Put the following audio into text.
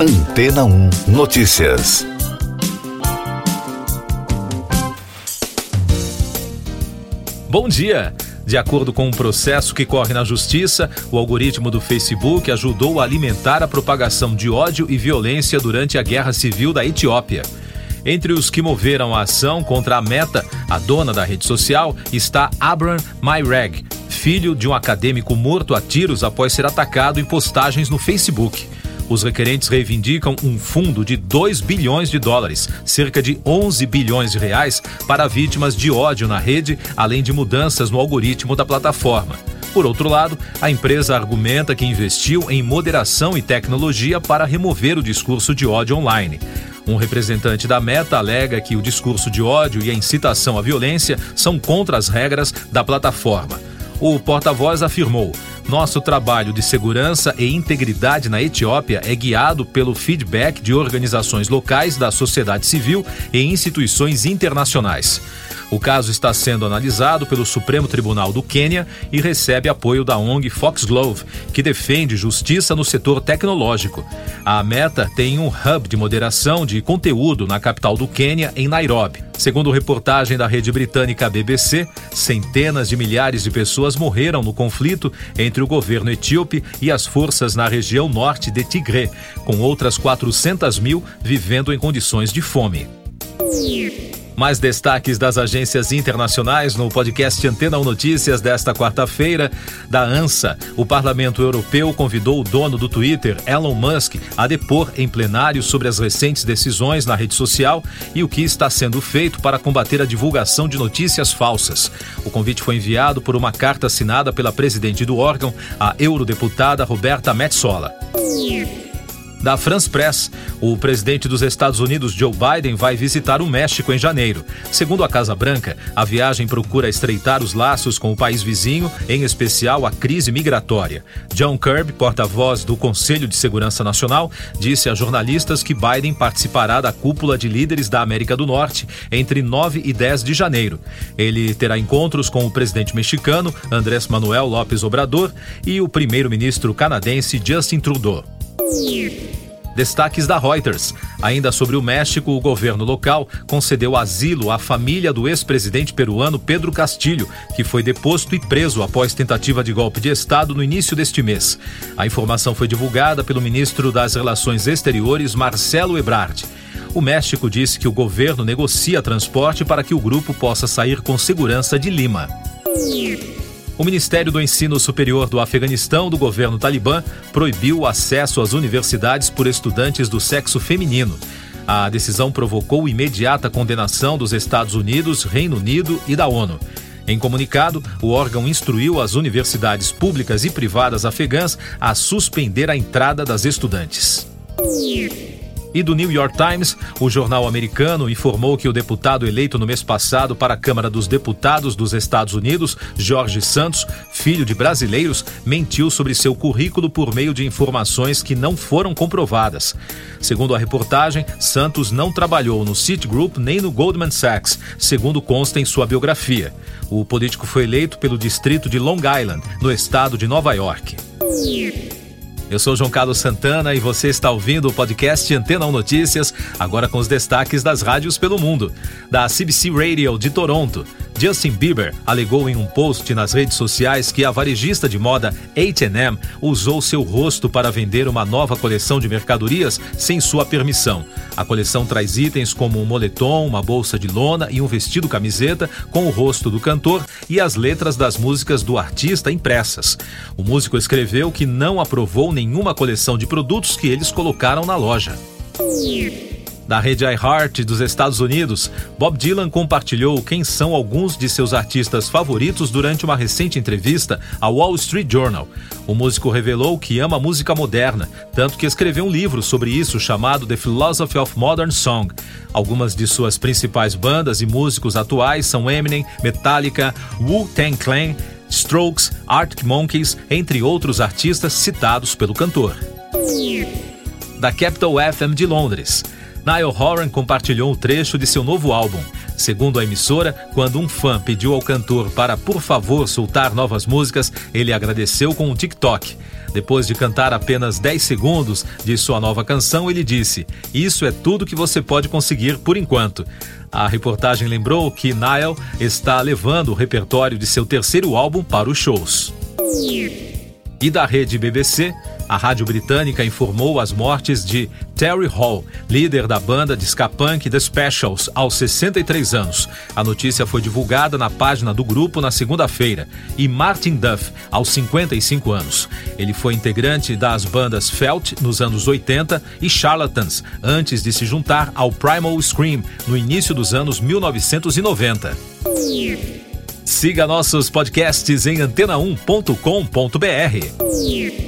Antena 1 Notícias. Bom dia! De acordo com um processo que corre na Justiça, o algoritmo do Facebook ajudou a alimentar a propagação de ódio e violência durante a Guerra Civil da Etiópia. Entre os que moveram a ação contra a Meta, a dona da rede social, está Abram Mayreg, filho de um acadêmico morto a tiros após ser atacado em postagens no Facebook. Os requerentes reivindicam um fundo de 2 bilhões de dólares, cerca de 11 bilhões de reais, para vítimas de ódio na rede, além de mudanças no algoritmo da plataforma. Por outro lado, a empresa argumenta que investiu em moderação e tecnologia para remover o discurso de ódio online. Um representante da Meta alega que o discurso de ódio e a incitação à violência são contra as regras da plataforma. O porta-voz afirmou: nosso trabalho de segurança e integridade na Etiópia é guiado pelo feedback de organizações locais da sociedade civil e instituições internacionais. O caso está sendo analisado pelo Supremo Tribunal do Quênia e recebe apoio da ONG Foxglove, que defende justiça no setor tecnológico. A Meta tem um hub de moderação de conteúdo na capital do Quênia, em Nairobi. Segundo reportagem da rede britânica BBC, centenas de milhares de pessoas morreram no conflito entre o governo etíope e as forças na região norte de Tigre, com outras 400 mil vivendo em condições de fome. Mais destaques das agências internacionais no podcast Antena 1 Notícias desta quarta-feira. Da ANSA, o Parlamento Europeu convidou o dono do Twitter, Elon Musk, a depor em plenário sobre as recentes decisões na rede social e o que está sendo feito para combater a divulgação de notícias falsas. O convite foi enviado por uma carta assinada pela presidente do órgão, a eurodeputada Roberta Metsola da France Press. O presidente dos Estados Unidos, Joe Biden, vai visitar o México em janeiro. Segundo a Casa Branca, a viagem procura estreitar os laços com o país vizinho, em especial a crise migratória. John Kirby, porta-voz do Conselho de Segurança Nacional, disse a jornalistas que Biden participará da cúpula de líderes da América do Norte entre 9 e 10 de janeiro. Ele terá encontros com o presidente mexicano, Andrés Manuel López Obrador, e o primeiro-ministro canadense Justin Trudeau. Destaques da Reuters. Ainda sobre o México, o governo local concedeu asilo à família do ex-presidente peruano Pedro Castilho, que foi deposto e preso após tentativa de golpe de Estado no início deste mês. A informação foi divulgada pelo ministro das Relações Exteriores, Marcelo Ebrard. O México disse que o governo negocia transporte para que o grupo possa sair com segurança de Lima. O Ministério do Ensino Superior do Afeganistão, do governo talibã, proibiu o acesso às universidades por estudantes do sexo feminino. A decisão provocou imediata condenação dos Estados Unidos, Reino Unido e da ONU. Em comunicado, o órgão instruiu as universidades públicas e privadas afegãs a suspender a entrada das estudantes e do New York Times, o jornal americano informou que o deputado eleito no mês passado para a Câmara dos Deputados dos Estados Unidos, Jorge Santos, filho de brasileiros, mentiu sobre seu currículo por meio de informações que não foram comprovadas. Segundo a reportagem, Santos não trabalhou no Citigroup nem no Goldman Sachs, segundo consta em sua biografia. O político foi eleito pelo distrito de Long Island, no estado de Nova York. Eu sou João Carlos Santana e você está ouvindo o podcast Antena 1 Notícias, agora com os destaques das rádios pelo mundo. Da CBC Radio de Toronto, Justin Bieber alegou em um post nas redes sociais que a varejista de moda H&M usou seu rosto para vender uma nova coleção de mercadorias sem sua permissão. A coleção traz itens como um moletom, uma bolsa de lona e um vestido camiseta com o rosto do cantor e as letras das músicas do artista impressas. O músico escreveu que não aprovou nenhuma coleção de produtos que eles colocaram na loja. Da rede iHeart dos Estados Unidos, Bob Dylan compartilhou quem são alguns de seus artistas favoritos durante uma recente entrevista ao Wall Street Journal. O músico revelou que ama música moderna, tanto que escreveu um livro sobre isso chamado The Philosophy of Modern Song. Algumas de suas principais bandas e músicos atuais são Eminem, Metallica, Wu-Tang Clan, Strokes, Arctic Monkeys, entre outros artistas citados pelo cantor. Da Capital FM de Londres. Niall Horan compartilhou um trecho de seu novo álbum. Segundo a emissora, quando um fã pediu ao cantor para, por favor, soltar novas músicas, ele agradeceu com um TikTok. Depois de cantar apenas 10 segundos de sua nova canção, ele disse: Isso é tudo que você pode conseguir por enquanto. A reportagem lembrou que Niall está levando o repertório de seu terceiro álbum para os shows. E da rede BBC, a rádio britânica informou as mortes de Terry Hall, líder da banda de ska punk The Specials, aos 63 anos. A notícia foi divulgada na página do grupo na segunda-feira. E Martin Duff, aos 55 anos. Ele foi integrante das bandas Felt nos anos 80 e Charlatans, antes de se juntar ao Primal Scream no início dos anos 1990. Siga nossos podcasts em antena1.com.br.